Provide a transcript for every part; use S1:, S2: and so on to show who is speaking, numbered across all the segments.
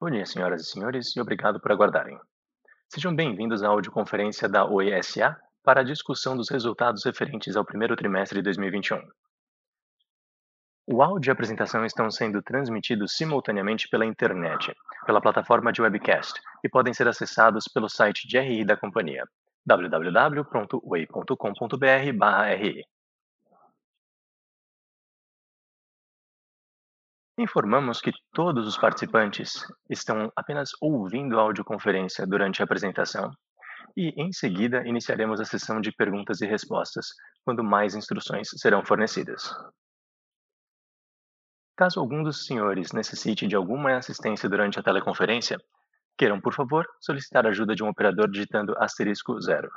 S1: Bom dia, senhoras e senhores, e obrigado por aguardarem. Sejam bem-vindos à audioconferência da OESA para a discussão dos resultados referentes ao primeiro trimestre de 2021. O áudio e a apresentação estão sendo transmitidos simultaneamente pela internet, pela plataforma de webcast, e podem ser acessados pelo site de RI da companhia, www.way.com.br/ri. Informamos que todos os participantes estão apenas ouvindo a audioconferência durante a apresentação e, em seguida, iniciaremos a sessão de perguntas e respostas, quando mais instruções serão fornecidas. Caso algum dos senhores necessite de alguma assistência durante a teleconferência, queiram, por favor, solicitar ajuda de um operador digitando asterisco zero.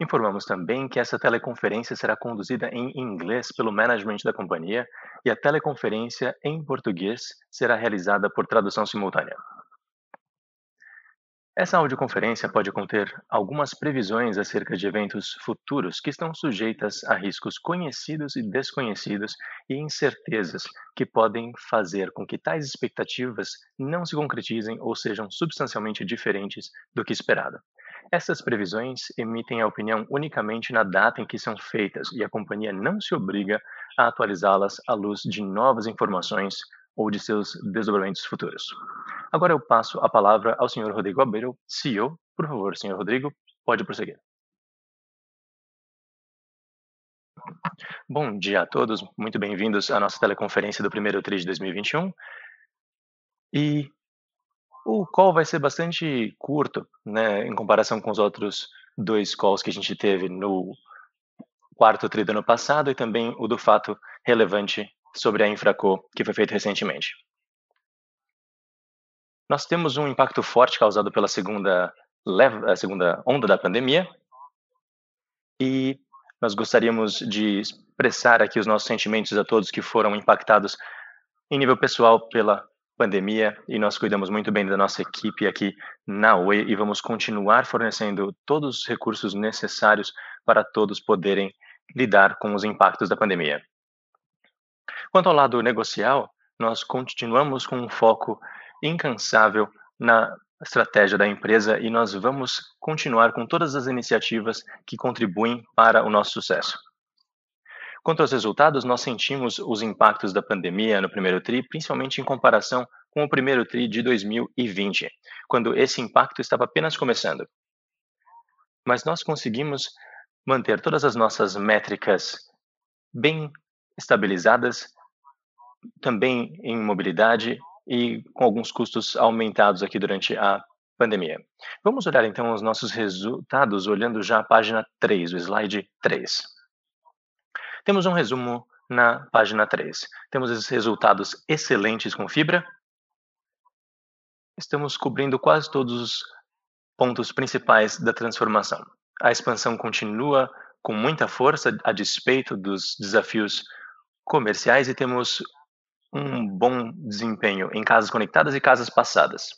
S1: Informamos também que essa teleconferência será conduzida em inglês pelo management da companhia e a teleconferência em português será realizada por tradução simultânea. Essa audioconferência pode conter algumas previsões acerca de eventos futuros que estão sujeitas a riscos conhecidos e desconhecidos e incertezas que podem fazer com que tais expectativas não se concretizem ou sejam substancialmente diferentes do que esperado. Essas previsões emitem a opinião unicamente na data em que são feitas e a companhia não se obriga a atualizá-las à luz de novas informações ou de seus desdobramentos futuros. Agora eu passo a palavra ao Sr. Rodrigo Abreu, CEO. Por favor, Sr. Rodrigo, pode prosseguir. Bom dia a todos, muito bem-vindos à nossa teleconferência do primeiro TRI de 2021. E o call vai ser bastante curto, né, em comparação com os outros dois calls que a gente teve no quarto TRI do ano passado e também o do fato relevante sobre a Infraco, que foi feito recentemente. Nós temos um impacto forte causado pela segunda, leva, segunda onda da pandemia e nós gostaríamos de expressar aqui os nossos sentimentos a todos que foram impactados em nível pessoal pela pandemia e nós cuidamos muito bem da nossa equipe aqui na Oi e vamos continuar fornecendo todos os recursos necessários para todos poderem lidar com os impactos da pandemia. Quanto ao lado negocial, nós continuamos com um foco incansável na estratégia da empresa e nós vamos continuar com todas as iniciativas que contribuem para o nosso sucesso. Quanto aos resultados, nós sentimos os impactos da pandemia no primeiro TRI, principalmente em comparação com o primeiro TRI de 2020, quando esse impacto estava apenas começando. Mas nós conseguimos manter todas as nossas métricas bem estabilizadas, também em mobilidade e com alguns custos aumentados aqui durante a pandemia. Vamos olhar então os nossos resultados olhando já a página 3, o slide 3. Temos um resumo na página 3. Temos esses resultados excelentes com fibra. Estamos cobrindo quase todos os pontos principais da transformação. A expansão continua com muita força a despeito dos desafios comerciais e temos um bom desempenho em casas conectadas e casas passadas.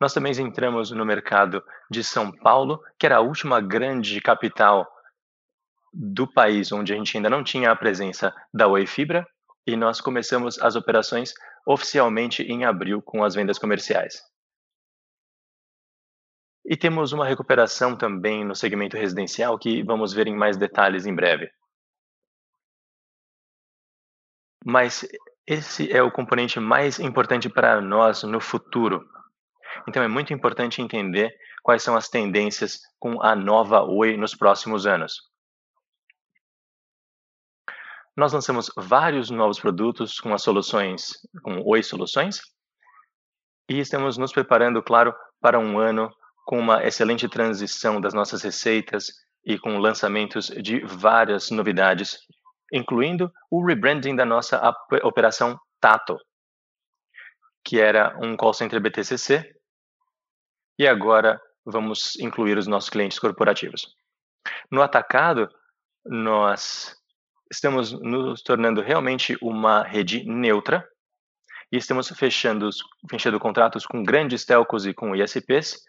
S1: Nós também entramos no mercado de São Paulo, que era a última grande capital do país onde a gente ainda não tinha a presença da Oi Fibra, e nós começamos as operações oficialmente em abril com as vendas comerciais. E temos uma recuperação também no segmento residencial que vamos ver em mais detalhes em breve. Mas esse é o componente mais importante para nós no futuro. Então é muito importante entender quais são as tendências com a nova Oi nos próximos anos. Nós lançamos vários novos produtos com as soluções, com Oi Soluções, e estamos nos preparando, claro, para um ano com uma excelente transição das nossas receitas e com lançamentos de várias novidades incluindo o rebranding da nossa operação Tato, que era um call center BTCC, e agora vamos incluir os nossos clientes corporativos. No atacado, nós estamos nos tornando realmente uma rede neutra e estamos fechando, fechando contratos com grandes telcos e com ISPs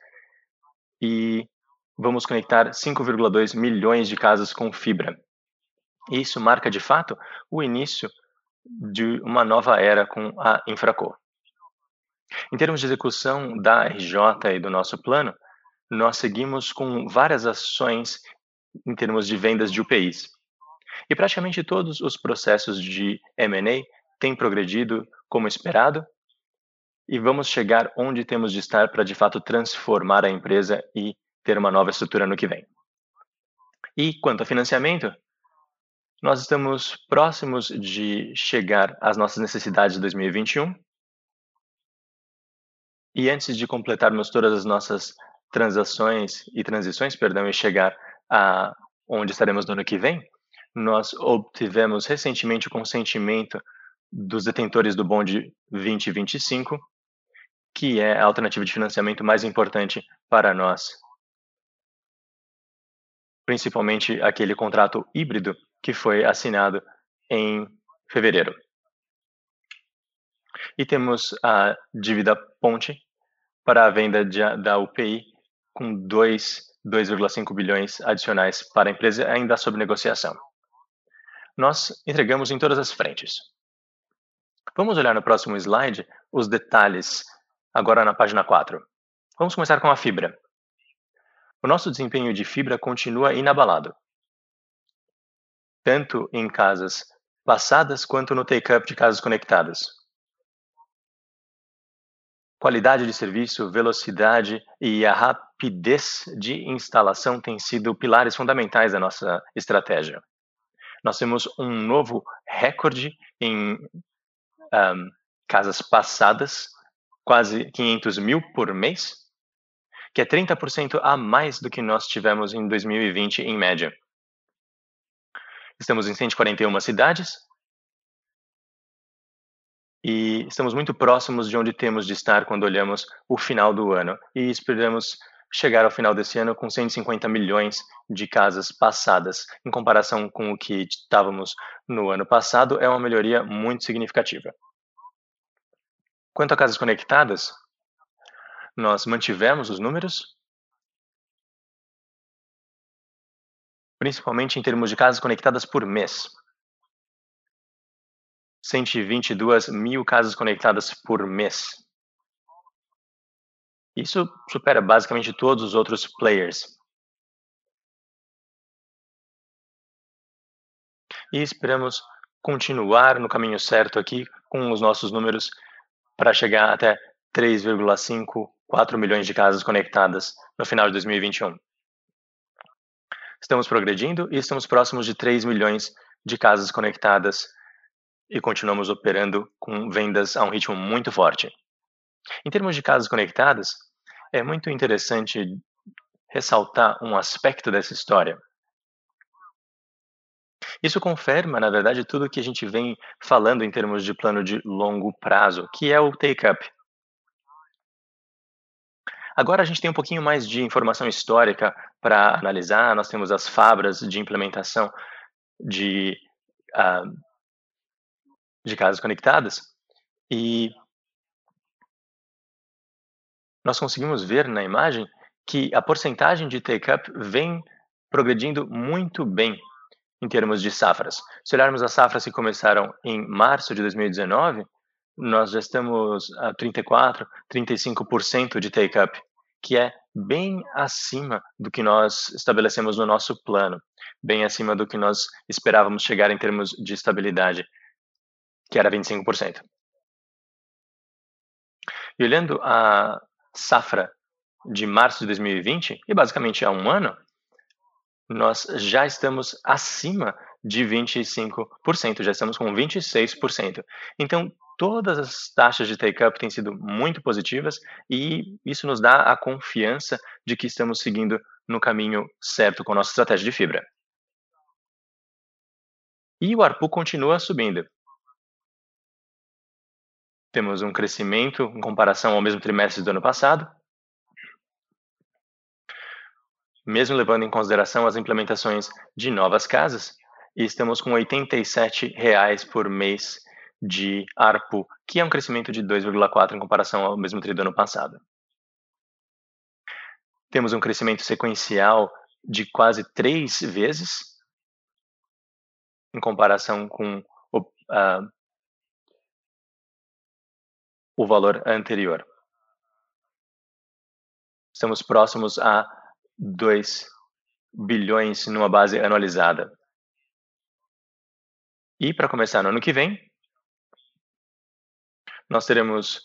S1: e vamos conectar 5,2 milhões de casas com fibra. Isso marca de fato o início de uma nova era com a Infraco. Em termos de execução da RJ e do nosso plano, nós seguimos com várias ações em termos de vendas de UPIs. E praticamente todos os processos de M&A têm progredido como esperado e vamos chegar onde temos de estar para de fato transformar a empresa e ter uma nova estrutura no que vem. E quanto a financiamento, nós estamos próximos de chegar às nossas necessidades de 2021. E antes de completarmos todas as nossas transações e transições, perdão, e chegar a onde estaremos no ano que vem, nós obtivemos recentemente o consentimento dos detentores do bonde 2025, que é a alternativa de financiamento mais importante para nós. Principalmente aquele contrato híbrido que foi assinado em fevereiro. E temos a dívida ponte para a venda de, da UPI com 2,5 bilhões adicionais para a empresa ainda sob negociação. Nós entregamos em todas as frentes. Vamos olhar no próximo slide os detalhes, agora na página 4. Vamos começar com a fibra. O nosso desempenho de fibra continua inabalado, tanto em casas passadas quanto no take-up de casas conectadas. Qualidade de serviço, velocidade e a rapidez de instalação têm sido pilares fundamentais da nossa estratégia. Nós temos um novo recorde em um, casas passadas, quase 500 mil por mês, que é 30% a mais do que nós tivemos em 2020 em média. Estamos em 141 cidades e estamos muito próximos de onde temos de estar quando olhamos o final do ano e esperamos chegar ao final desse ano com 150 milhões de casas passadas. Em comparação com o que estávamos no ano passado, é uma melhoria muito significativa. Quanto a casas conectadas, nós mantivemos os números, principalmente em termos de casas conectadas por mês. 122 mil casas conectadas por mês. Isso supera basicamente todos os outros players. E esperamos continuar no caminho certo aqui com os nossos números para chegar até 3,5, 4 milhões de casas conectadas no final de 2021. Estamos progredindo e estamos próximos de 3 milhões de casas conectadas e continuamos operando com vendas a um ritmo muito forte. Em termos de casas conectadas, é muito interessante ressaltar um aspecto dessa história. Isso confirma, na verdade, tudo que a gente vem falando em termos de plano de longo prazo, que é o take-up. Agora a gente tem um pouquinho mais de informação histórica para analisar. Nós temos as fabras de implementação de, uh, de casas conectadas e nós conseguimos ver na imagem que a porcentagem de take-up vem progredindo muito bem em termos de safras. Se olharmos as safras que começaram em março de 2019, nós já estamos a 34, 35% de take-up, que é bem acima do que nós estabelecemos no nosso plano, bem acima do que nós esperávamos chegar em termos de estabilidade, que era 25%. E olhando a safra de março de 2020, e basicamente há um ano, nós já estamos acima de 25%, já estamos com 26%. Então, todas as taxas de take-up têm sido muito positivas e isso nos dá a confiança de que estamos seguindo no caminho certo com a nossa estratégia de fibra. E o ARPU continua subindo. Temos um crescimento em comparação ao mesmo trimestre do ano passado, mesmo levando em consideração as implementações de novas casas, e estamos com 87 reais por mês de ARPU, que é um crescimento de 2,4 em comparação ao mesmo trimestre do ano passado. Temos um crescimento sequencial de quase três vezes em comparação com o, uh, o valor anterior. Estamos próximos a 2 bilhões numa base anualizada. E para começar no ano que vem, nós teremos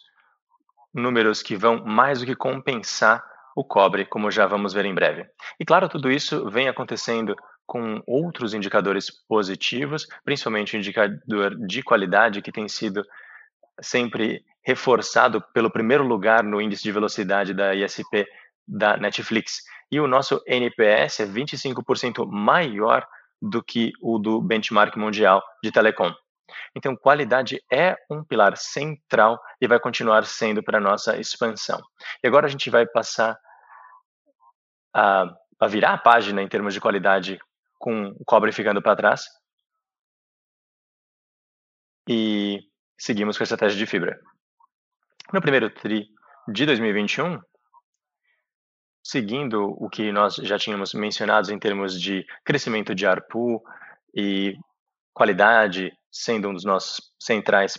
S1: números que vão mais do que compensar o cobre, como já vamos ver em breve. E claro, tudo isso vem acontecendo com outros indicadores positivos, principalmente o indicador de qualidade que tem sido sempre reforçado pelo primeiro lugar no índice de velocidade da ISP da Netflix. E o nosso NPS é 25% maior do que o do benchmark mundial de telecom. Então, qualidade é um pilar central e vai continuar sendo para a nossa expansão. E agora a gente vai passar a, a virar a página em termos de qualidade com o cobre ficando para trás. E seguimos com a estratégia de fibra. No primeiro TRI de 2021, seguindo o que nós já tínhamos mencionado em termos de crescimento de ARPU e qualidade sendo um dos nossos centrais,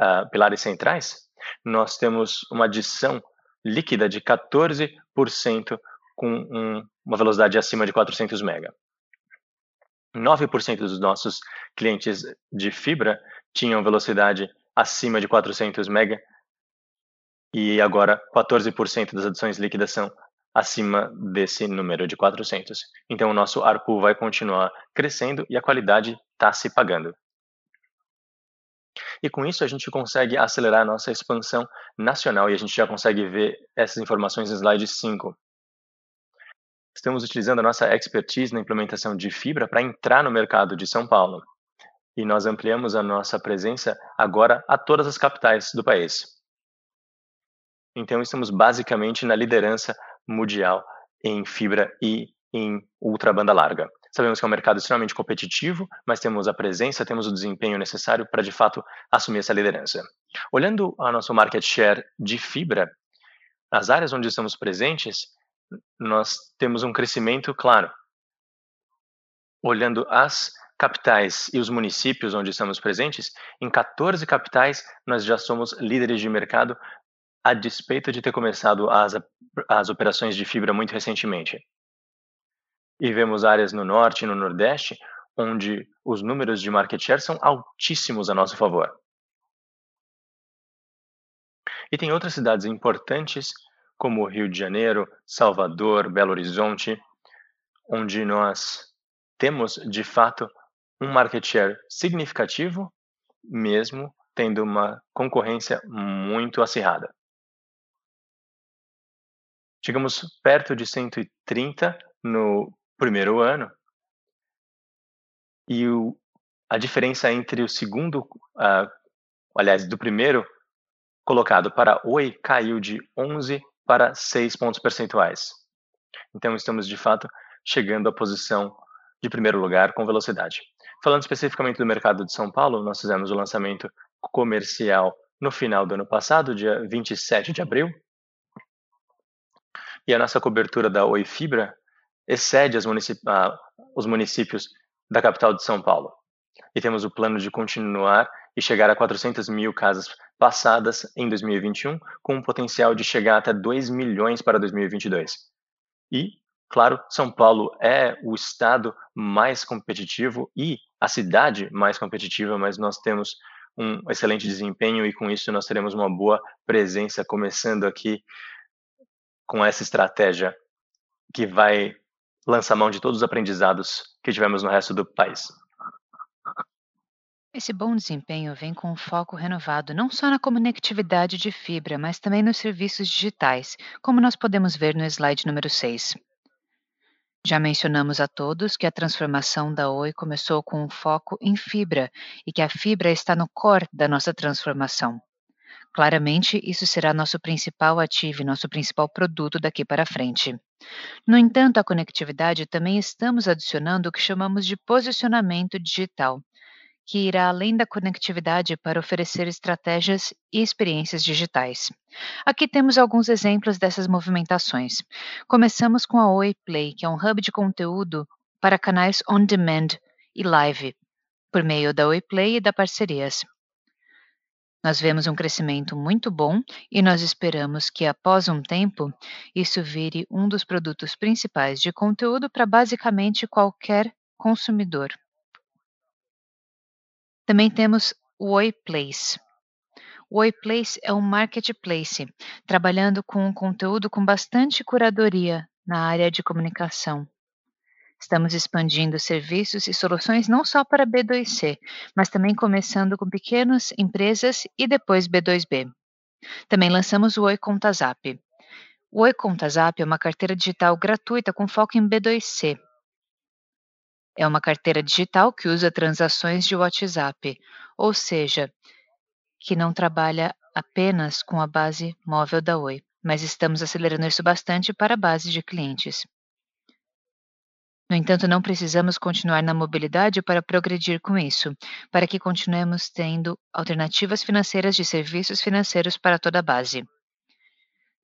S1: uh, pilares centrais, nós temos uma adição líquida de 14% com um, uma velocidade acima de 400 MB. 9% dos nossos clientes de fibra tinham velocidade acima de 400 MB e agora 14% das adições líquidas são acima desse número de 400. Então o nosso ARPU vai continuar crescendo e a qualidade está se pagando. E com isso a gente consegue acelerar a nossa expansão nacional e a gente já consegue ver essas informações no slide 5. Estamos utilizando a nossa expertise na implementação de fibra para entrar no mercado de São Paulo. E nós ampliamos a nossa presença agora a todas as capitais do país. Então, estamos basicamente na liderança mundial em fibra e em ultra banda larga. Sabemos que é um mercado extremamente competitivo, mas temos a presença, temos o desempenho necessário para de fato assumir essa liderança. Olhando a nosso market share de fibra, as áreas onde estamos presentes, nós temos um crescimento claro. Olhando as capitais e os municípios onde estamos presentes, em 14 capitais nós já somos líderes de mercado, a despeito de ter começado as, as operações de fibra muito recentemente. E vemos áreas no norte e no nordeste onde os números de market share são altíssimos a nosso favor. E tem outras cidades importantes como Rio de Janeiro, Salvador, Belo Horizonte, onde nós temos, de fato, um market share significativo, mesmo tendo uma concorrência muito acirrada. Chegamos perto de 130 no primeiro ano, e o, a diferença entre o segundo, uh, aliás, do primeiro colocado para Oi caiu de 11 para 6 pontos percentuais. Então, estamos de fato chegando à posição de primeiro lugar com velocidade. Falando especificamente do mercado de São Paulo, nós fizemos o lançamento comercial no final do ano passado, dia 27 de abril. E a nossa cobertura da Oi Fibra excede ah, os municípios da capital de São Paulo. E temos o plano de continuar e chegar a 400 mil casas passadas em 2021, com um potencial de chegar até 2 milhões para 2022. E, claro, São Paulo é o estado mais competitivo e a cidade mais competitiva, mas nós temos um excelente desempenho e com isso nós teremos uma boa presença começando aqui com essa estratégia que vai lançar mão de todos os aprendizados que tivemos no resto do país.
S2: Esse bom desempenho vem com um foco renovado não só na conectividade de fibra, mas também nos serviços digitais, como nós podemos ver no slide número 6. Já mencionamos a todos que a transformação da Oi começou com um foco em fibra e que a fibra está no core da nossa transformação. Claramente, isso será nosso principal ativo e nosso principal produto daqui para frente. No entanto, a conectividade também estamos adicionando o que chamamos de posicionamento digital, que irá além da conectividade para oferecer estratégias e experiências digitais. Aqui temos alguns exemplos dessas movimentações. Começamos com a Oi Play, que é um hub de conteúdo para canais on demand e live, por meio da Oi Play e da parcerias. Nós vemos um crescimento muito bom e nós esperamos que, após um tempo, isso vire um dos produtos principais de conteúdo para basicamente qualquer consumidor. Também temos o Oi Place. O Oi Place é um marketplace, trabalhando com um conteúdo com bastante curadoria na área de comunicação. Estamos expandindo serviços e soluções não só para B2C, mas também começando com pequenas empresas e depois B2B. Também lançamos o Oi Conta Zap. O Oi Conta Zap é uma carteira digital gratuita com foco em B2C. É uma carteira digital que usa transações de WhatsApp, ou seja, que não trabalha apenas com a base móvel da Oi, mas estamos acelerando isso bastante para a base de clientes. No entanto, não precisamos continuar na mobilidade para progredir com isso, para que continuemos tendo alternativas financeiras de serviços financeiros para toda a base.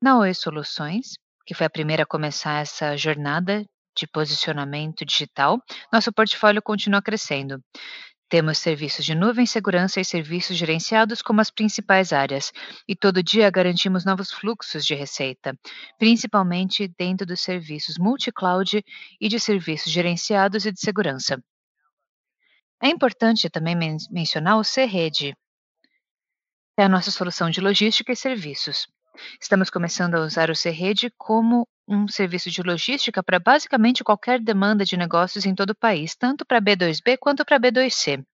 S2: Na Oi Soluções, que foi a primeira a começar essa jornada de posicionamento digital, nosso portfólio continua crescendo. Temos serviços de nuvem, segurança e serviços gerenciados como as principais áreas, e todo dia garantimos novos fluxos de receita, principalmente dentro dos serviços multi-cloud e de serviços gerenciados e de segurança. É importante também men mencionar o C-Rede. É a nossa solução de logística e serviços. Estamos começando a usar o C-Rede como um serviço de logística para basicamente qualquer demanda de negócios em todo o país, tanto para B2B quanto para B2C.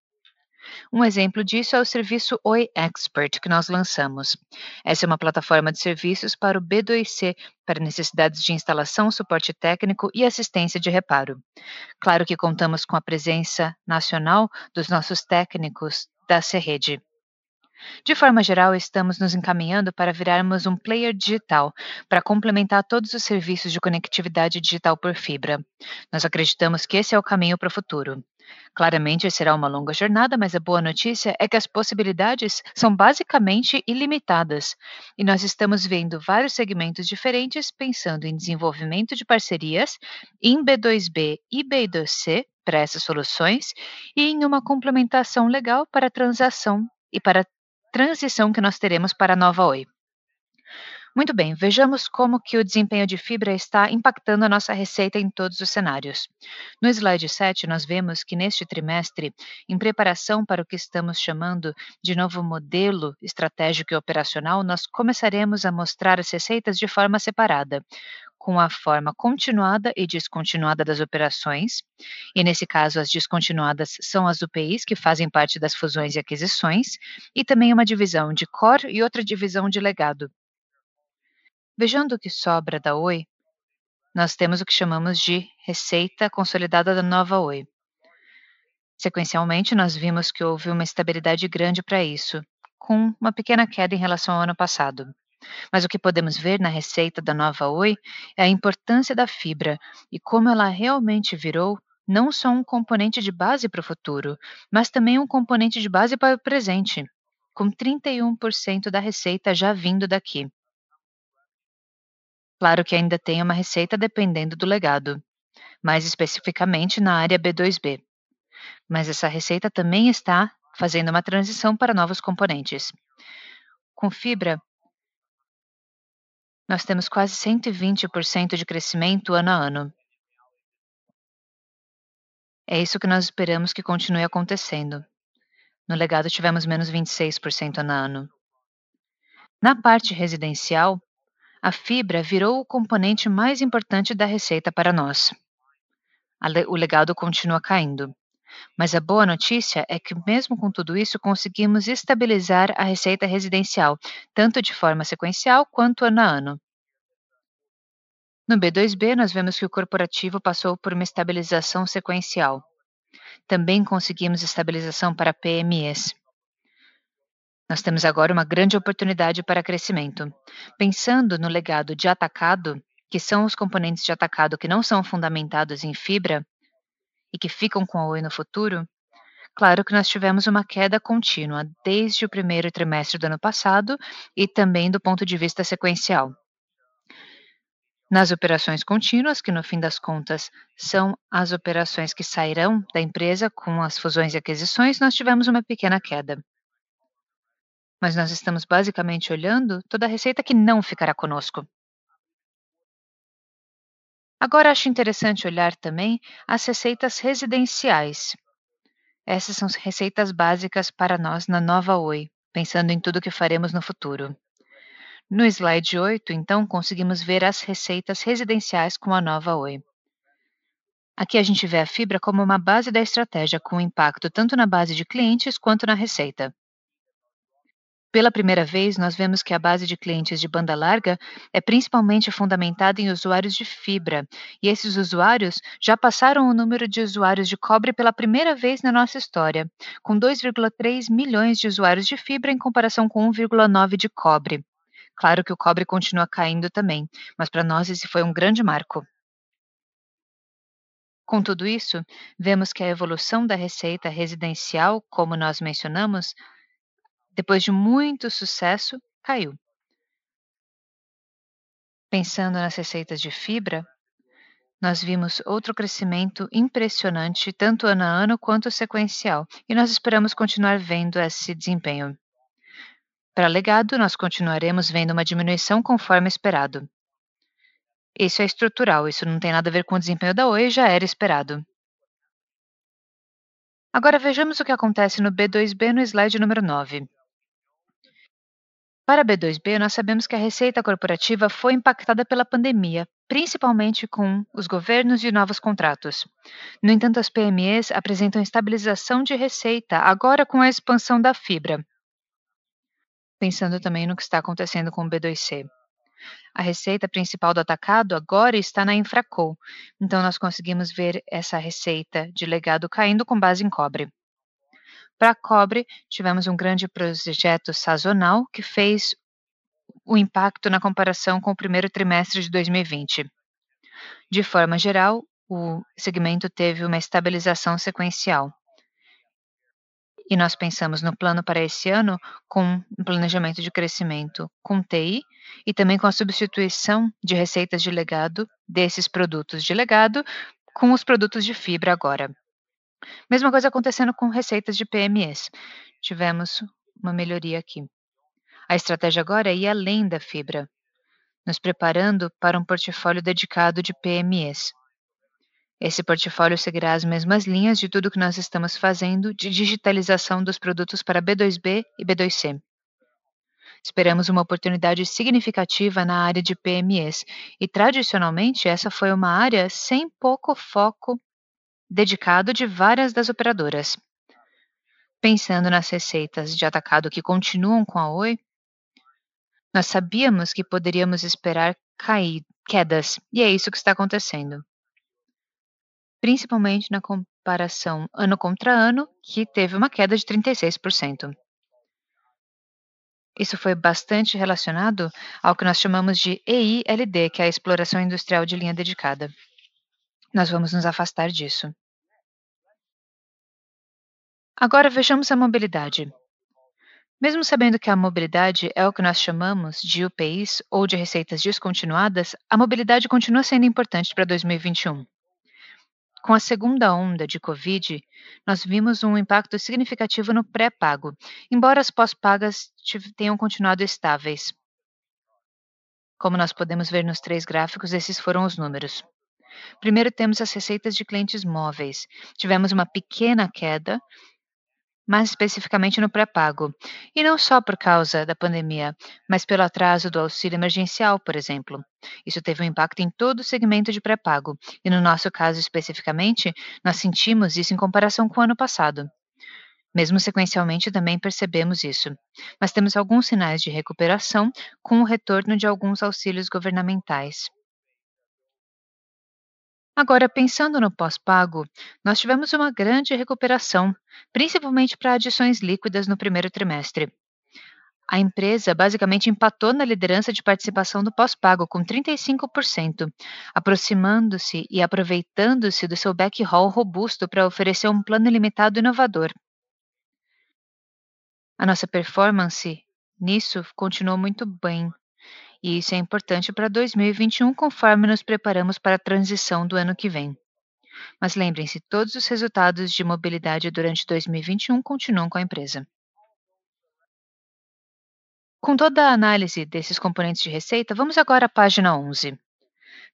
S2: Um exemplo disso é o serviço Oi Expert que nós lançamos. Essa é uma plataforma de serviços para o B2C, para necessidades de instalação, suporte técnico e assistência de reparo. Claro que contamos com a presença nacional dos nossos técnicos da Serrede. De forma geral, estamos nos encaminhando para virarmos um player digital, para complementar todos os serviços de conectividade digital por fibra. Nós acreditamos que esse é o caminho para o futuro. Claramente será uma longa jornada, mas a boa notícia é que as possibilidades são basicamente ilimitadas. E nós estamos vendo vários segmentos diferentes pensando em desenvolvimento de parcerias em B2B e B2C para essas soluções e em uma complementação legal para a transação e para transição que nós teremos para a nova Oi. Muito bem, vejamos como que o desempenho de fibra está impactando a nossa receita em todos os cenários. No slide 7, nós vemos que neste trimestre, em preparação para o que estamos chamando de novo modelo estratégico e operacional, nós começaremos a mostrar as receitas de forma separada, com a forma continuada e descontinuada das operações, e nesse caso as descontinuadas são as UPIs que fazem parte das fusões e aquisições, e também uma divisão de core e outra divisão de legado. Vejando o que sobra da Oi, nós temos o que chamamos de receita consolidada da nova Oi. Sequencialmente, nós vimos que houve uma estabilidade grande para isso, com uma pequena queda em relação ao ano passado. Mas o que podemos ver na receita da nova Oi é a importância da fibra e como ela realmente virou não só um componente de base para o futuro, mas também um componente de base para o presente, com 31% da receita já vindo daqui. Claro que ainda tem uma receita dependendo do legado, mais especificamente na área B2B. Mas essa receita também está fazendo uma transição para novos componentes. Com fibra, nós temos quase 120% de crescimento ano a ano. É isso que nós esperamos que continue acontecendo. No legado, tivemos menos 26% ano a ano. Na parte residencial, a fibra virou o componente mais importante da receita para nós. O legado continua caindo. Mas a boa notícia é que, mesmo com tudo isso, conseguimos estabilizar a receita residencial, tanto de forma sequencial quanto ano a ano. No B2B, nós vemos que o corporativo passou por uma estabilização sequencial. Também conseguimos estabilização para PMEs. Nós temos agora uma grande oportunidade para crescimento. Pensando no legado de atacado, que são os componentes de atacado que não são fundamentados em fibra, e que ficam com a Oi no futuro, claro que nós tivemos uma queda contínua desde o primeiro trimestre do ano passado e também do ponto de vista sequencial. Nas operações contínuas, que no fim das contas são as operações que sairão da empresa com as fusões e aquisições, nós tivemos uma pequena queda. mas nós estamos basicamente olhando toda a receita que não ficará conosco. Agora acho interessante olhar também as receitas residenciais. Essas são receitas básicas para nós na nova Oi, pensando em tudo o que faremos no futuro. No slide 8, então, conseguimos ver as receitas residenciais com a nova Oi. Aqui a gente vê a fibra como uma base da estratégia, com impacto tanto na base de clientes quanto na receita. Pela primeira vez, nós vemos que a base de clientes de banda larga é principalmente fundamentada em usuários de fibra, e esses usuários já passaram o número de usuários de cobre pela primeira vez na nossa história, com 2,3 milhões de usuários de fibra em comparação com 1,9 de cobre. Claro que o cobre continua caindo também, mas para nós esse foi um grande marco. Com tudo isso, vemos que a evolução da receita residencial, como nós mencionamos, depois de muito sucesso, caiu. Pensando nas receitas de fibra, nós vimos outro crescimento impressionante, tanto ano a ano quanto sequencial, e nós esperamos continuar vendo esse desempenho. Para legado, nós continuaremos vendo uma diminuição conforme esperado. Isso é estrutural, isso não tem nada a ver com o desempenho da Oi, já era esperado. Agora vejamos o que acontece no B2B no slide número 9. Para B2B, nós sabemos que a receita corporativa foi impactada pela pandemia, principalmente com os governos e novos contratos. No entanto, as PMEs apresentam estabilização de receita agora com a expansão da fibra. Pensando também no que está acontecendo com o B2C. A receita principal do atacado agora está na Infracol, então nós conseguimos ver essa receita de legado caindo com base em cobre. Para cobre, tivemos um grande projeto sazonal que fez o impacto na comparação com o primeiro trimestre de 2020. De forma geral, o segmento teve uma estabilização sequencial. E nós pensamos no plano para esse ano com um planejamento de crescimento com TI e também com a substituição de receitas de legado desses produtos de legado com os produtos de fibra agora. Mesma coisa acontecendo com receitas de PMS. Tivemos uma melhoria aqui. A estratégia agora é ir além da fibra, nos preparando para um portfólio dedicado de PMS. Esse portfólio seguirá as mesmas linhas de tudo que nós estamos fazendo de digitalização dos produtos para B2B e B2C. Esperamos uma oportunidade significativa na área de PMS, e tradicionalmente essa foi uma área sem pouco foco dedicado de várias das operadoras. Pensando nas receitas de atacado que continuam com a Oi, nós sabíamos que poderíamos esperar cair, quedas, e é isso que está acontecendo. Principalmente na comparação ano contra ano, que teve uma queda de 36%. Isso foi bastante relacionado ao que nós chamamos de EILD, que é a exploração industrial de linha dedicada. Nós vamos nos afastar disso. Agora vejamos a mobilidade. Mesmo sabendo que a mobilidade é o que nós chamamos de UPIs ou de receitas descontinuadas, a mobilidade continua sendo importante para 2021. Com a segunda onda de Covid, nós vimos um impacto significativo no pré-pago, embora as pós-pagas tenham continuado estáveis. Como nós podemos ver nos três gráficos, esses foram os números. Primeiro, temos as receitas de clientes móveis. Tivemos uma pequena queda, mais especificamente no pré-pago, e não só por causa da pandemia, mas pelo atraso do auxílio emergencial, por exemplo. Isso teve um impacto em todo o segmento de pré-pago, e no nosso caso especificamente, nós sentimos isso em comparação com o ano passado. Mesmo sequencialmente também percebemos isso, mas temos alguns sinais de recuperação com o retorno de alguns auxílios governamentais. Agora, pensando no pós-pago, nós tivemos uma grande recuperação, principalmente para adições líquidas no primeiro trimestre. A empresa basicamente empatou na liderança de participação do pós-pago, com 35%, aproximando-se e aproveitando-se do seu backhaul robusto para oferecer um plano ilimitado inovador. A nossa performance nisso continuou muito bem, e isso é importante para 2021, conforme nos preparamos para a transição do ano que vem. Mas lembrem-se, todos os resultados de mobilidade durante 2021 continuam com a empresa. Com toda a análise desses componentes de receita, vamos agora à página 11.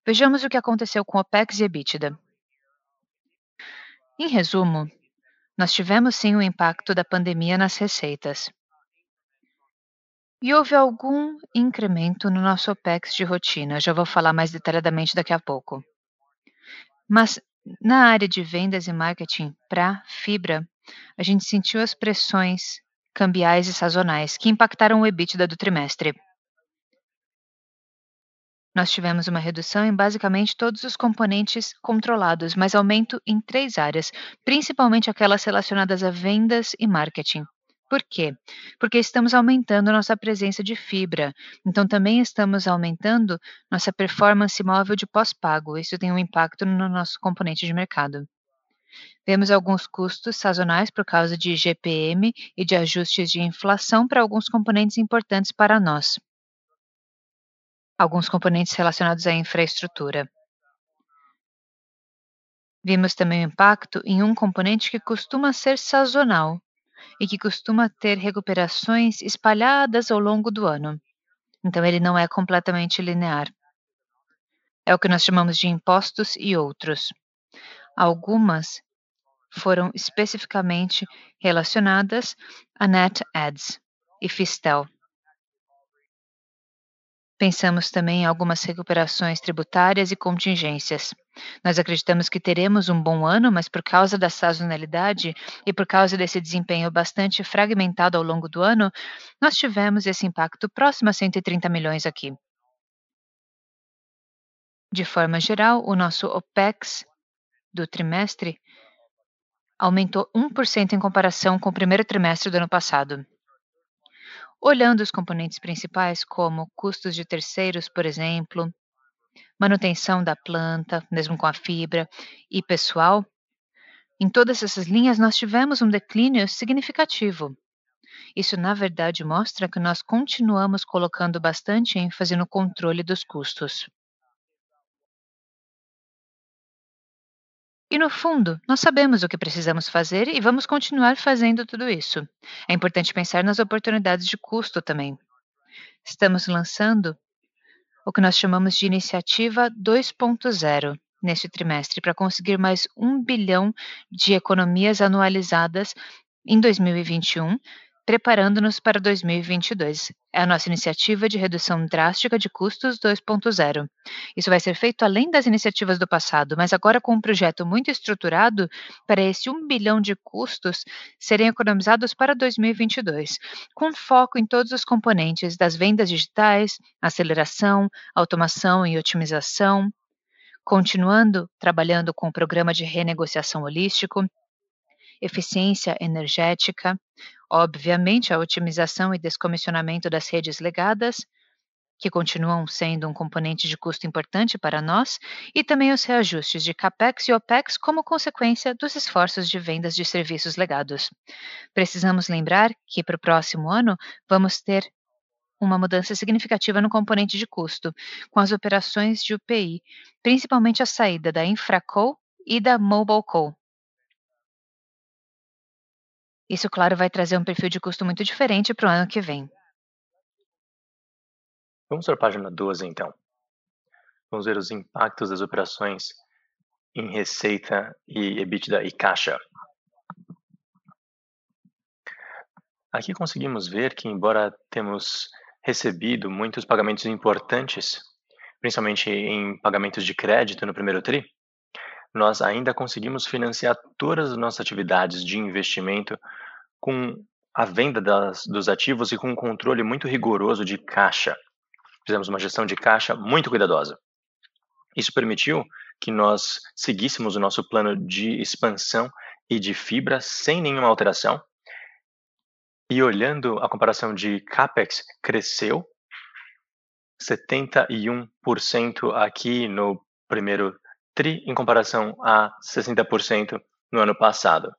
S2: Vejamos o que aconteceu com OPEX e EBITDA. Em resumo, nós tivemos sim o impacto da pandemia nas receitas. E houve algum incremento no nosso OPEX de rotina, já vou falar mais detalhadamente daqui a pouco. Mas na área de vendas e marketing para fibra, a gente sentiu as pressões cambiais e sazonais que impactaram o EBITDA do trimestre. Nós tivemos uma redução em basicamente todos os componentes controlados, mas aumento em três áreas, principalmente aquelas relacionadas a vendas e marketing. Por quê? Porque estamos aumentando nossa presença de fibra, então também estamos aumentando nossa performance móvel de pós-pago. Isso tem um impacto no nosso componente de mercado. Temos alguns custos sazonais por causa de GPM e de ajustes de inflação para alguns componentes importantes para nós alguns componentes relacionados à infraestrutura. Vimos também o impacto em um componente que costuma ser sazonal e que costuma ter recuperações espalhadas ao longo do ano. Então, ele não é completamente linear. É o que nós chamamos de impostos e outros. Algumas foram especificamente relacionadas a net ads e Fistel. Pensamos também em algumas recuperações tributárias e contingências. Nós acreditamos que teremos um bom ano, mas por causa da sazonalidade e por causa desse desempenho bastante fragmentado ao longo do ano, nós tivemos esse impacto próximo a 130 milhões aqui. De forma geral, o nosso OPEX do trimestre aumentou 1% em comparação com o primeiro trimestre do ano passado. Olhando os componentes principais, como custos de terceiros, por exemplo, manutenção da planta, mesmo com a fibra, e pessoal, em todas essas linhas nós tivemos um declínio significativo. Isso, na verdade, mostra que nós continuamos colocando bastante ênfase no controle dos custos. E no fundo, nós sabemos o que precisamos fazer e vamos continuar fazendo tudo isso. É importante pensar nas oportunidades de custo também. Estamos lançando o que nós chamamos de iniciativa 2.0 neste trimestre para conseguir mais um bilhão de economias anualizadas em 2021 preparando-nos para 2022. É a nossa iniciativa de redução drástica de custos 2.0. Isso vai ser feito além das iniciativas do passado, mas agora com um projeto muito estruturado para esse 1 bilhão de custos serem economizados para 2022, com foco em todos os componentes das vendas digitais, aceleração, automação e otimização, continuando trabalhando com o programa de renegociação holístico, eficiência energética, obviamente a otimização e descomissionamento das redes legadas, que continuam sendo um componente de custo importante para nós, e também os reajustes de CAPEX e OPEX como consequência dos esforços de vendas de serviços legados. Precisamos lembrar que para o próximo ano vamos ter uma mudança significativa no componente de custo, com as operações de UPI, principalmente a saída da InfraCo e da MobileCo, isso, claro, vai trazer um perfil de custo muito diferente para o ano que vem.
S1: Vamos para a página 12, então. Vamos ver os impactos das operações em receita e EBITDA e caixa. Aqui conseguimos ver que, embora temos recebido muitos pagamentos importantes, principalmente em pagamentos de crédito no primeiro TRI, nós ainda conseguimos financiar todas as nossas atividades de investimento com a venda das, dos ativos e com um controle muito rigoroso de caixa. Fizemos uma gestão de caixa muito cuidadosa. Isso permitiu que nós seguíssemos o nosso plano de expansão e de fibra sem nenhuma alteração. E olhando a comparação de CAPEX, cresceu 71% aqui no primeiro TRI em comparação a 60% no ano passado.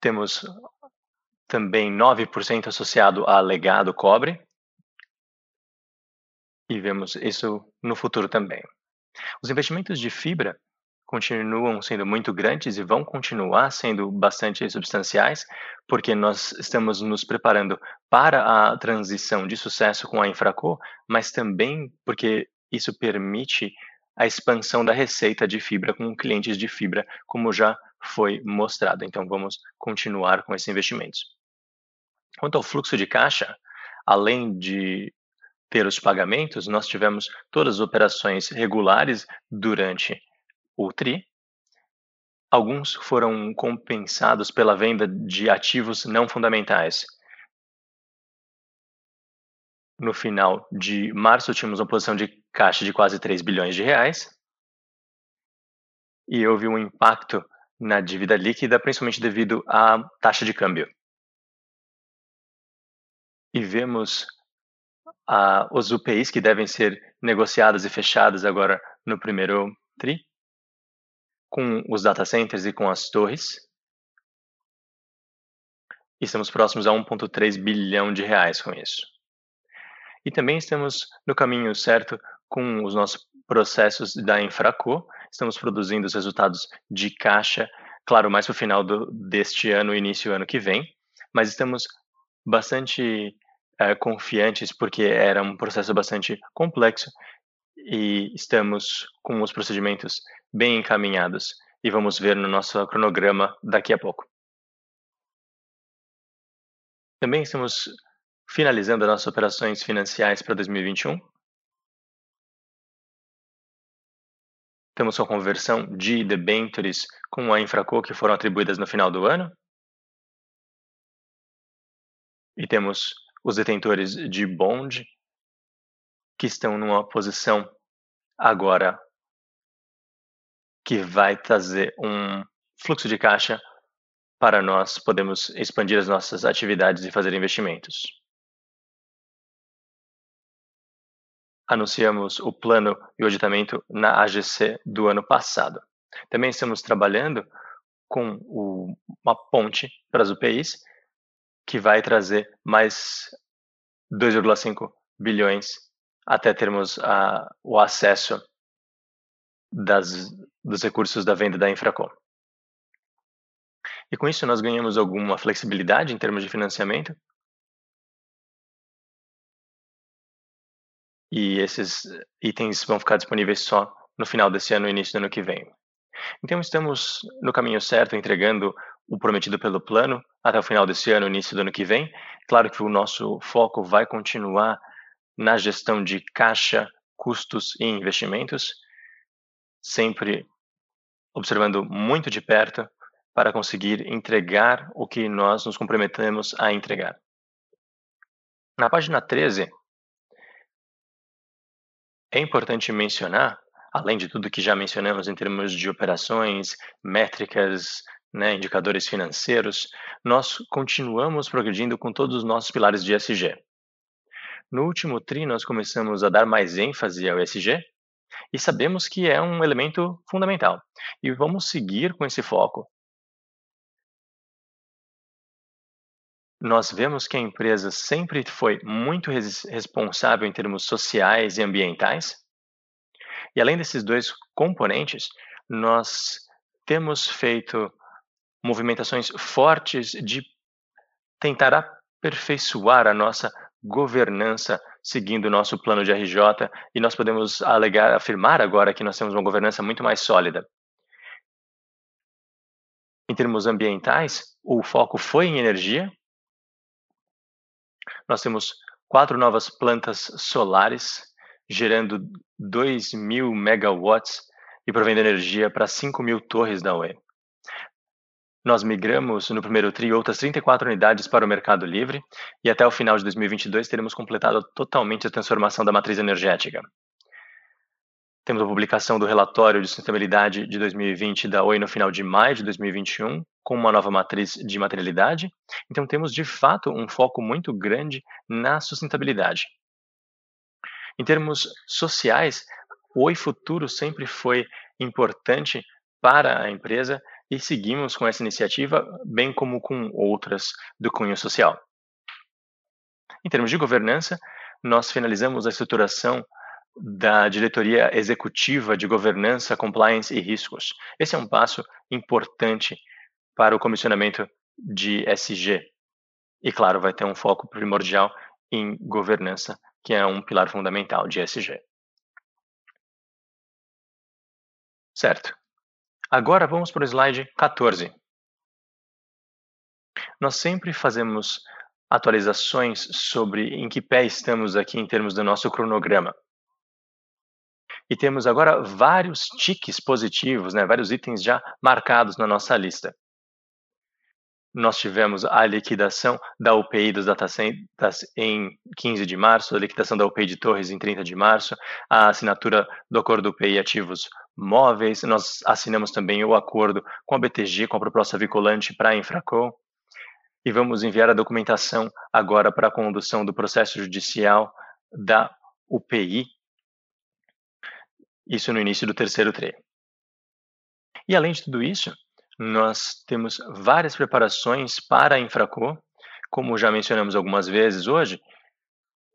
S1: Temos também 9% associado a legado cobre. E vemos isso no futuro também. Os investimentos de fibra continuam sendo muito grandes e vão continuar sendo bastante substanciais, porque nós estamos nos preparando para a transição de sucesso com a Infraco, mas também porque isso permite a expansão da receita de fibra com clientes de fibra, como já foi mostrado. Então, vamos continuar com esses investimentos. Quanto ao fluxo de caixa, além de ter os pagamentos, nós tivemos todas as operações regulares durante o TRI. Alguns foram compensados pela venda de ativos não fundamentais. No final de março, tínhamos uma posição de caixa de quase 3 bilhões de reais. E houve um impacto na dívida líquida, principalmente devido à taxa de câmbio. E vemos ah, os UPIs que devem ser negociadas e fechadas agora no primeiro TRI, com os data centers e com as torres. E estamos próximos a 1,3 bilhão de reais com isso. E também estamos no caminho certo com os nossos processos da Infraco. Estamos produzindo os resultados de caixa, claro, mais para o final do, deste ano, início do ano que vem, mas estamos bastante é, confiantes porque era um processo bastante complexo e estamos com os procedimentos bem encaminhados e vamos ver no nosso cronograma daqui a pouco. Também estamos finalizando as nossas operações financiais para 2021. Temos a conversão de debentures com a Infraco que foram atribuídas no final do ano. E temos os detentores de bond que estão numa posição agora que vai trazer um fluxo de caixa para nós podermos expandir as nossas atividades e fazer investimentos. Anunciamos o plano e o auditamento na AGC do ano passado. Também estamos trabalhando com o, uma ponte para as UPIs, que vai trazer mais 2,5 bilhões até termos a, o acesso das, dos recursos da venda da Infracom. E com isso nós ganhamos alguma flexibilidade em termos de financiamento, e esses itens vão ficar disponíveis só no final desse ano e início do ano que vem. Então estamos no caminho certo, entregando o prometido pelo plano até o final desse ano, início do ano que vem. Claro que o nosso foco vai continuar na gestão de caixa, custos e investimentos, sempre observando muito de perto para conseguir entregar o que nós nos comprometemos a entregar. Na página 13, é importante mencionar, além de tudo que já mencionamos em termos de operações, métricas, né, indicadores financeiros, nós continuamos progredindo com todos os nossos pilares de ESG. No último TRI, nós começamos a dar mais ênfase ao ESG e sabemos que é um elemento fundamental. E vamos seguir com esse foco. Nós vemos que a empresa sempre foi muito res responsável em termos sociais e ambientais. E além desses dois componentes, nós temos feito movimentações fortes de tentar aperfeiçoar a nossa governança seguindo o nosso plano de RJ e nós podemos alegar, afirmar agora que nós temos uma governança muito mais sólida. Em termos ambientais, o foco foi em energia, nós temos quatro novas plantas solares, gerando 2 mil megawatts e provendo energia para 5 mil torres da UE. Nós migramos no primeiro TRI outras 34 unidades para o mercado livre e até o final de 2022 teremos completado totalmente a transformação da matriz energética. Temos a publicação do relatório de sustentabilidade de 2020 da OI no final de maio de 2021, com uma nova matriz de materialidade. Então, temos de fato um foco muito grande na sustentabilidade. Em termos sociais, o Oi Futuro sempre foi importante para a empresa e seguimos com essa iniciativa, bem como com outras do cunho social. Em termos de governança, nós finalizamos a estruturação da diretoria executiva de governança, compliance e riscos. Esse é um passo importante para o comissionamento de SG. E claro, vai ter um foco primordial em governança, que é um pilar fundamental de SG. Certo. Agora vamos para o slide 14. Nós sempre fazemos atualizações sobre em que pé estamos aqui em termos do nosso cronograma. E temos agora vários tiques positivos, né, vários itens já marcados na nossa lista. Nós tivemos a liquidação da UPI dos data centers em 15 de março, a liquidação da UPI de Torres em 30 de março, a assinatura do acordo UPI ativos móveis, nós assinamos também o acordo com a BTG, com a proposta vinculante para a Infraco, e vamos enviar a documentação agora para a condução do processo judicial da UPI, isso no início do terceiro TRE. E além de tudo isso, nós temos várias preparações para a Infraco, como já mencionamos algumas vezes hoje,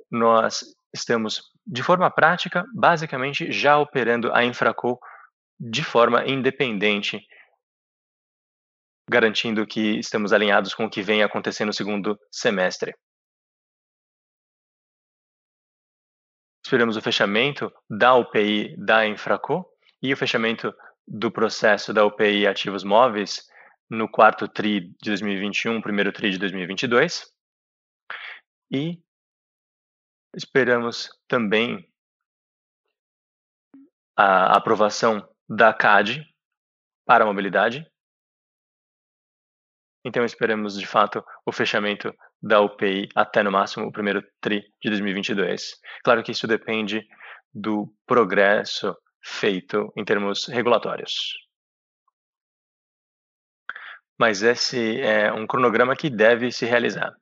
S1: nós estamos de forma prática, basicamente já operando a Infraco de forma independente, garantindo que estamos alinhados com o que vem acontecendo no segundo semestre. Esperamos o fechamento da UPI da Infraco e o fechamento do processo da UPI ativos móveis no quarto TRI de 2021, primeiro TRI de 2022. E esperamos também a aprovação da CAD para a mobilidade. Então esperamos de fato o fechamento da UPI até no máximo o primeiro TRI de 2022. Claro que isso depende do progresso feito em termos regulatórios. Mas esse é um cronograma que deve se realizar.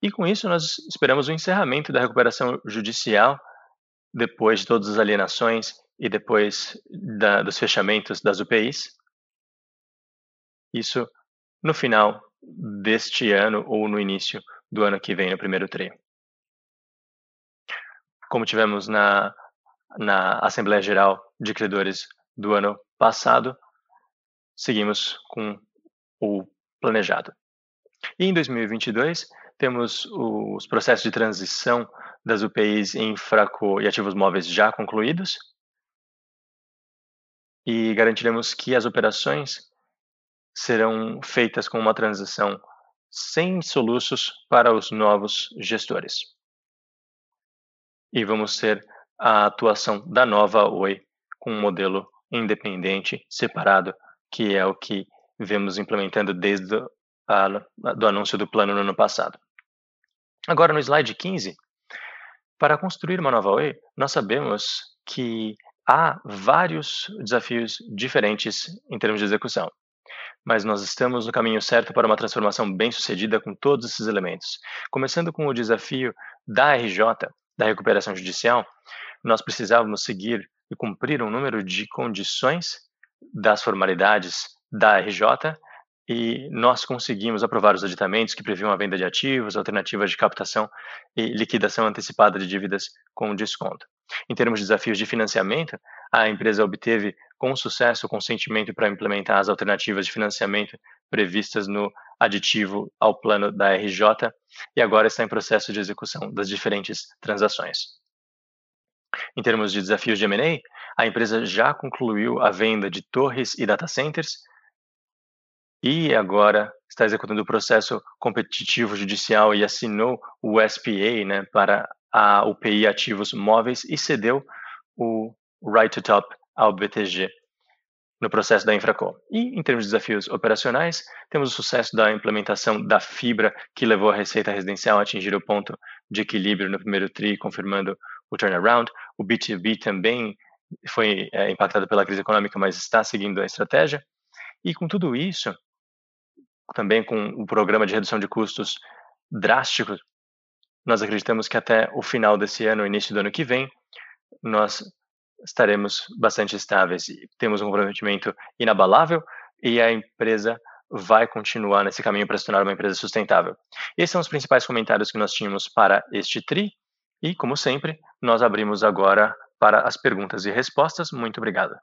S1: E com isso, nós esperamos o encerramento da recuperação judicial, depois de todas as alienações e depois da, dos fechamentos das UPIs. Isso no final deste ano ou no início do ano que vem, no primeiro TRI. Como tivemos na, na Assembleia Geral de Credores do ano passado, seguimos com o planejado. E em 2022, temos os processos de transição das UPIs em fraco e ativos móveis já concluídos. E garantiremos que as operações serão feitas com uma transição sem soluços para os novos gestores. E vamos ter a atuação da nova Oi com um modelo independente, separado, que é o que vemos implementando desde o do anúncio do plano no ano passado. Agora, no slide 15, para construir uma nova Oi, nós sabemos que há vários desafios diferentes em termos de execução. Mas nós estamos no caminho certo para uma transformação bem-sucedida com todos esses elementos. Começando com o desafio da RJ, da recuperação judicial, nós precisávamos seguir e cumprir um número de condições das formalidades da RJ e nós conseguimos aprovar os aditamentos que previam a venda de ativos, alternativas de captação e liquidação antecipada de dívidas com desconto. Em termos de desafios de financiamento, a empresa obteve com sucesso o consentimento para implementar as alternativas de financiamento previstas no aditivo ao plano da RJ e agora está em processo de execução das diferentes transações. Em termos de desafios de M&A, a empresa já concluiu a venda de torres e data centers e agora está executando o processo competitivo judicial e assinou o SPA né, para a UPI Ativos Móveis e cedeu o Right to Top ao BTG no processo da Infraco. E em termos de desafios operacionais, temos o sucesso da implementação da fibra que levou a receita residencial a atingir o ponto de equilíbrio no primeiro TRI, confirmando o turnaround. O B2B também foi é, impactado pela crise econômica, mas está seguindo a estratégia. E com tudo isso, também com o programa de redução de custos drástico, nós acreditamos que até o final desse ano, início do ano que vem, nós estaremos bastante estáveis. Temos um comprometimento inabalável e a empresa vai continuar nesse caminho para se tornar uma empresa sustentável. Esses são os principais comentários que nós tínhamos para este TRI E, como sempre, nós abrimos agora para as perguntas e respostas. Muito obrigado.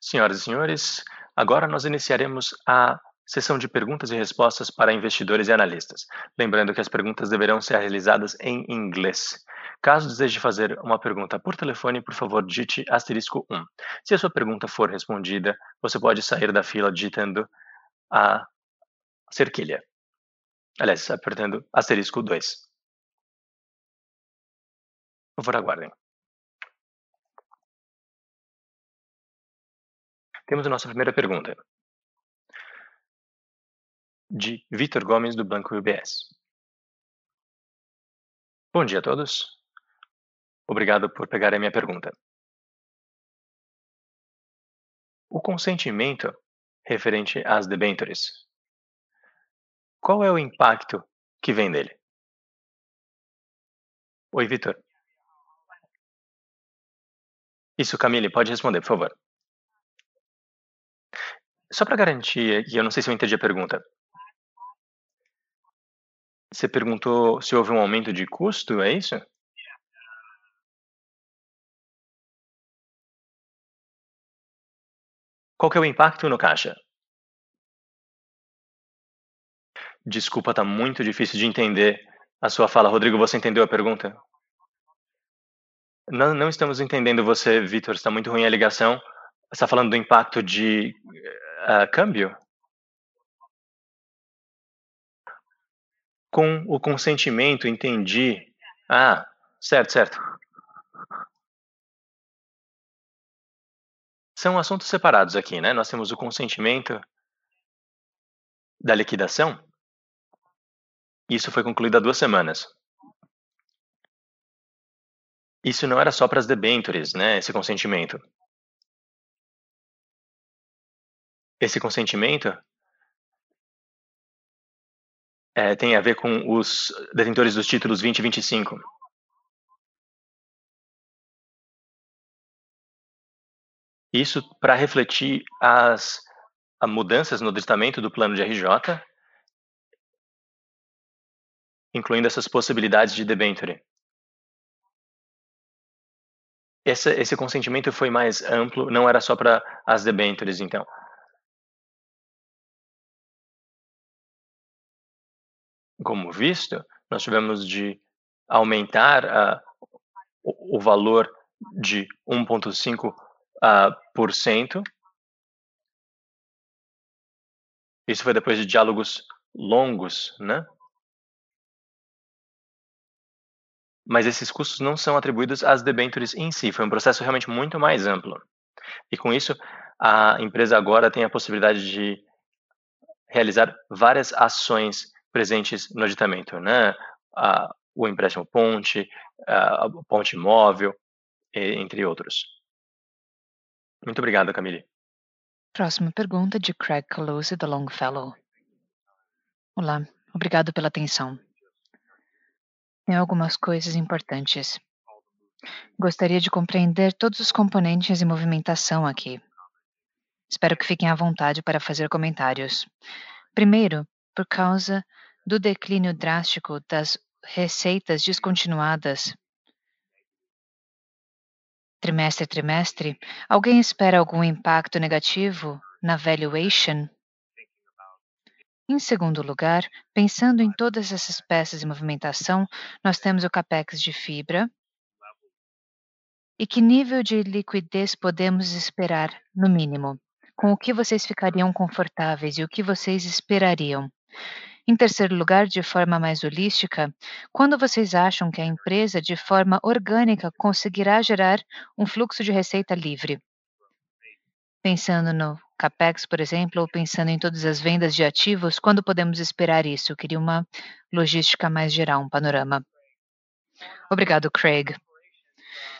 S1: Senhoras e senhores, agora nós iniciaremos a sessão de perguntas e respostas para investidores e analistas. Lembrando que as perguntas deverão ser realizadas em inglês. Caso deseje fazer uma pergunta por telefone, por favor, digite asterisco 1. Se a sua pergunta for respondida, você pode sair da fila digitando a cerquilha. Aliás, apertando asterisco 2. Por favor, aguardem. Temos a nossa primeira pergunta. De Vitor Gomes, do Banco UBS. Bom dia a todos. Obrigado por pegar a minha pergunta. O consentimento referente às debêntures. Qual é o impacto que vem dele? Oi, Vitor. Isso, Camille, pode responder, por favor. Só para garantir, e eu não sei se eu entendi a pergunta. Você perguntou se houve um aumento de custo, é isso? Qual que é o impacto no caixa? Desculpa, tá muito difícil de entender a sua fala. Rodrigo, você entendeu a pergunta? Não, não estamos entendendo você, Vitor. Está muito ruim a ligação. Você está falando do impacto de uh, câmbio? Com o consentimento, entendi. Ah, certo, certo. São assuntos separados aqui, né? Nós temos o consentimento da liquidação. Isso foi concluído há duas semanas. Isso não era só para as debentures, né? Esse consentimento. Esse consentimento é, tem a ver com os detentores dos títulos 20 e 25. Isso para refletir as, as mudanças no tratamento do plano de RJ, incluindo essas possibilidades de debenture. Esse, esse consentimento foi mais amplo, não era só para as debentures, então. como visto, nós tivemos de aumentar uh, o, o valor de 1,5%. Uh, por cento. Isso foi depois de diálogos longos, né? Mas esses custos não são atribuídos às debêntures em si, foi um processo realmente muito mais amplo. E com isso, a empresa agora tem a possibilidade de realizar várias ações presentes no aditamento, né? O empréstimo ponte, a ponte móvel, entre outros. Muito obrigado, Camille.
S2: Próxima pergunta de Craig Close, da Longfellow. Olá, obrigado pela atenção. Tem algumas coisas importantes. Gostaria de compreender todos os componentes e movimentação aqui. Espero que fiquem à vontade para fazer comentários. Primeiro, por causa do declínio drástico das receitas descontinuadas trimestre a trimestre, alguém espera algum impacto negativo na valuation? Em segundo lugar, pensando em todas essas peças de movimentação, nós temos o capex de fibra. E que nível de liquidez podemos esperar, no mínimo? Com o que vocês ficariam confortáveis e o que vocês esperariam? Em terceiro lugar, de forma mais holística, quando vocês acham que a empresa, de forma orgânica, conseguirá gerar um fluxo de receita livre? Pensando no CAPEX, por exemplo, ou pensando em todas as vendas de ativos, quando podemos esperar isso? Eu queria uma logística mais geral, um panorama. Obrigado, Craig.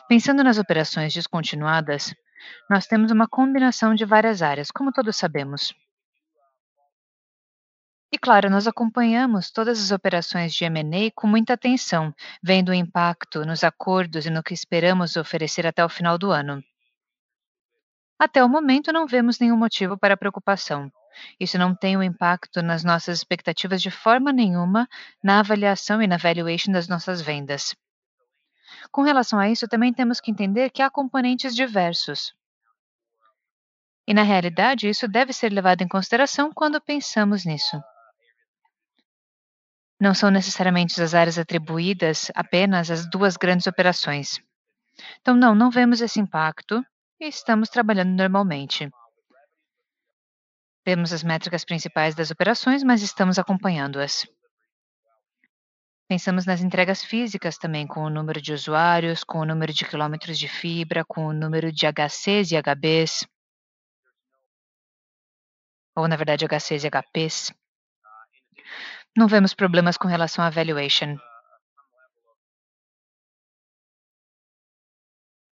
S2: Pensando nas operações descontinuadas, nós temos uma combinação de várias áreas, como todos sabemos. E claro, nós acompanhamos todas as operações de M&A com muita atenção, vendo o impacto nos acordos e no que esperamos oferecer até o final do ano. Até o momento, não vemos nenhum motivo para preocupação. Isso não tem um impacto nas nossas expectativas de forma nenhuma na avaliação e na valuation das nossas vendas. Com relação a isso, também temos que entender que há componentes diversos. E, na realidade, isso deve ser levado em consideração quando pensamos nisso. Não são necessariamente as áreas atribuídas apenas às duas grandes operações. Então, não, não vemos esse impacto e estamos trabalhando normalmente. Temos as métricas principais das operações, mas estamos acompanhando-as. Pensamos nas entregas físicas também, com o número de usuários, com o número de quilômetros de fibra, com o número de HCs e HBs. Ou, na verdade, HCs e HPs. Não vemos problemas com relação à valuation.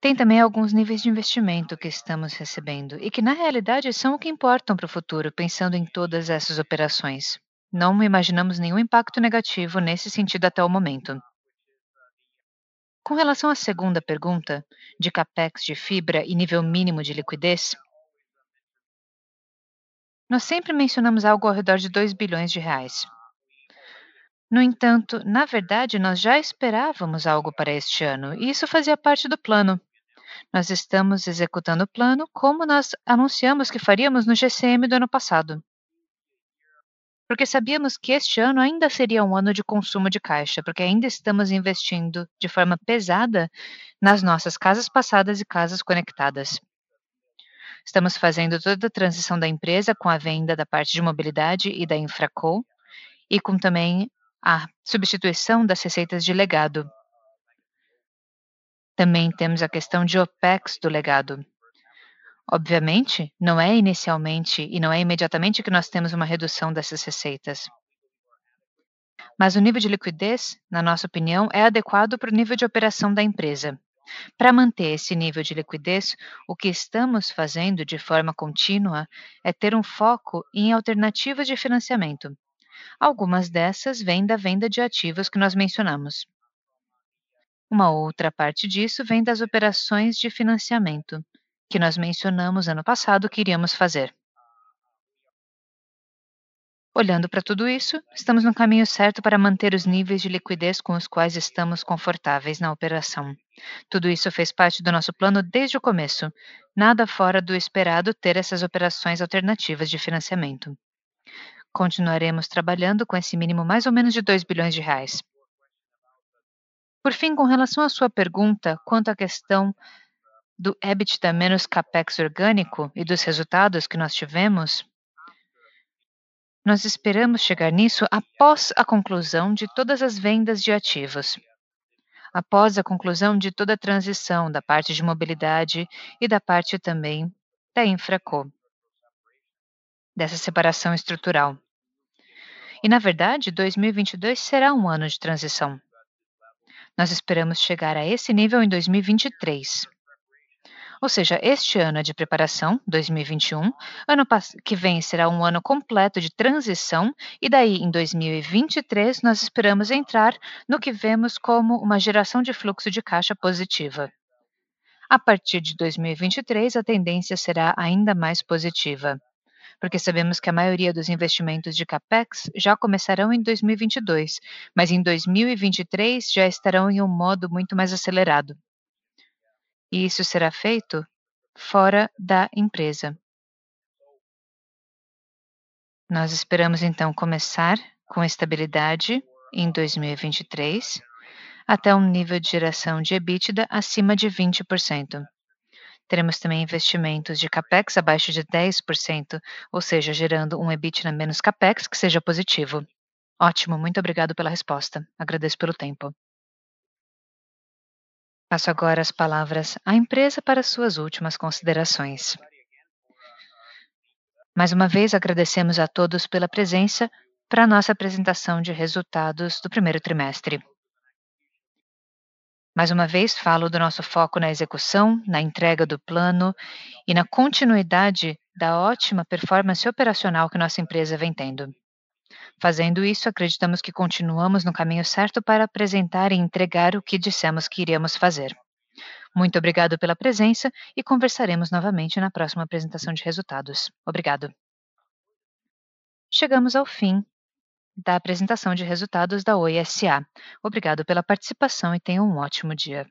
S2: Tem também alguns níveis de investimento que estamos recebendo e que, na realidade, são o que importam para o futuro, pensando em todas essas operações. Não imaginamos nenhum impacto negativo nesse sentido até o momento. Com relação à segunda pergunta, de capex de fibra e nível mínimo de liquidez, nós sempre mencionamos algo ao redor de 2 bilhões de reais. No entanto, na verdade, nós já esperávamos algo para este ano, e isso fazia parte do plano. Nós estamos executando o plano como nós anunciamos que faríamos no GCM do ano passado porque sabíamos que este ano ainda seria um ano de consumo de caixa, porque ainda estamos investindo de forma pesada nas nossas casas passadas e casas conectadas. Estamos fazendo toda a transição da empresa com a venda da parte de mobilidade e da Infraco, e com também a substituição das receitas de legado. Também temos a questão de OPEX do legado. Obviamente, não é inicialmente e não é imediatamente que nós temos uma redução dessas receitas. Mas o nível de liquidez, na nossa opinião, é adequado para o nível de operação da empresa. Para manter esse nível de liquidez, o que estamos fazendo de forma contínua é ter um foco em alternativas de financiamento. Algumas dessas vêm da venda de ativos que nós mencionamos. Uma outra parte disso vem das operações de financiamento, que nós mencionamos ano passado que iríamos fazer. Olhando para tudo isso, estamos no caminho certo para manter os níveis de liquidez com os quais estamos confortáveis na operação. Tudo isso fez parte do nosso plano desde o começo. Nada fora do esperado ter essas operações alternativas de financiamento. Continuaremos trabalhando com esse mínimo mais ou menos de 2 bilhões de reais. Por fim, com relação à sua pergunta quanto à questão do EBITDA menos capex orgânico e dos resultados que nós tivemos, nós esperamos chegar nisso após a conclusão de todas as vendas de ativos, após a conclusão de toda a transição da parte de mobilidade e da parte também da Infraco, dessa separação estrutural. E, na verdade, 2022 será um ano de transição. Nós esperamos chegar a esse nível em 2023. Ou seja, este ano é de preparação, 2021, ano que vem será um ano completo de transição, e daí em 2023 nós esperamos entrar no que vemos como uma geração de fluxo de caixa positiva. A partir de 2023, a tendência será ainda mais positiva, porque sabemos que a maioria dos investimentos de capex já começarão em 2022, mas em 2023 já estarão em um modo muito mais acelerado e isso será feito fora da empresa. Nós esperamos então começar com estabilidade em 2023 até um nível de geração de EBITDA acima de 20%. Teremos também investimentos de capex abaixo de 10%, ou seja, gerando um EBITDA menos capex que seja positivo. Ótimo, muito obrigado pela resposta. Agradeço pelo tempo. Passo agora as palavras à empresa para suas últimas considerações. Mais uma vez agradecemos a todos pela presença para a nossa apresentação de resultados do primeiro trimestre. Mais uma vez falo do nosso foco na execução, na entrega do plano e na continuidade da ótima performance operacional que nossa empresa vem tendo. Fazendo isso, acreditamos que continuamos no caminho certo para apresentar e entregar o que dissemos que iríamos fazer. Muito obrigado pela presença e conversaremos novamente na próxima apresentação de resultados. Obrigado. chegamos ao fim da apresentação de resultados da OISA. Obrigado pela participação e tenha um ótimo dia.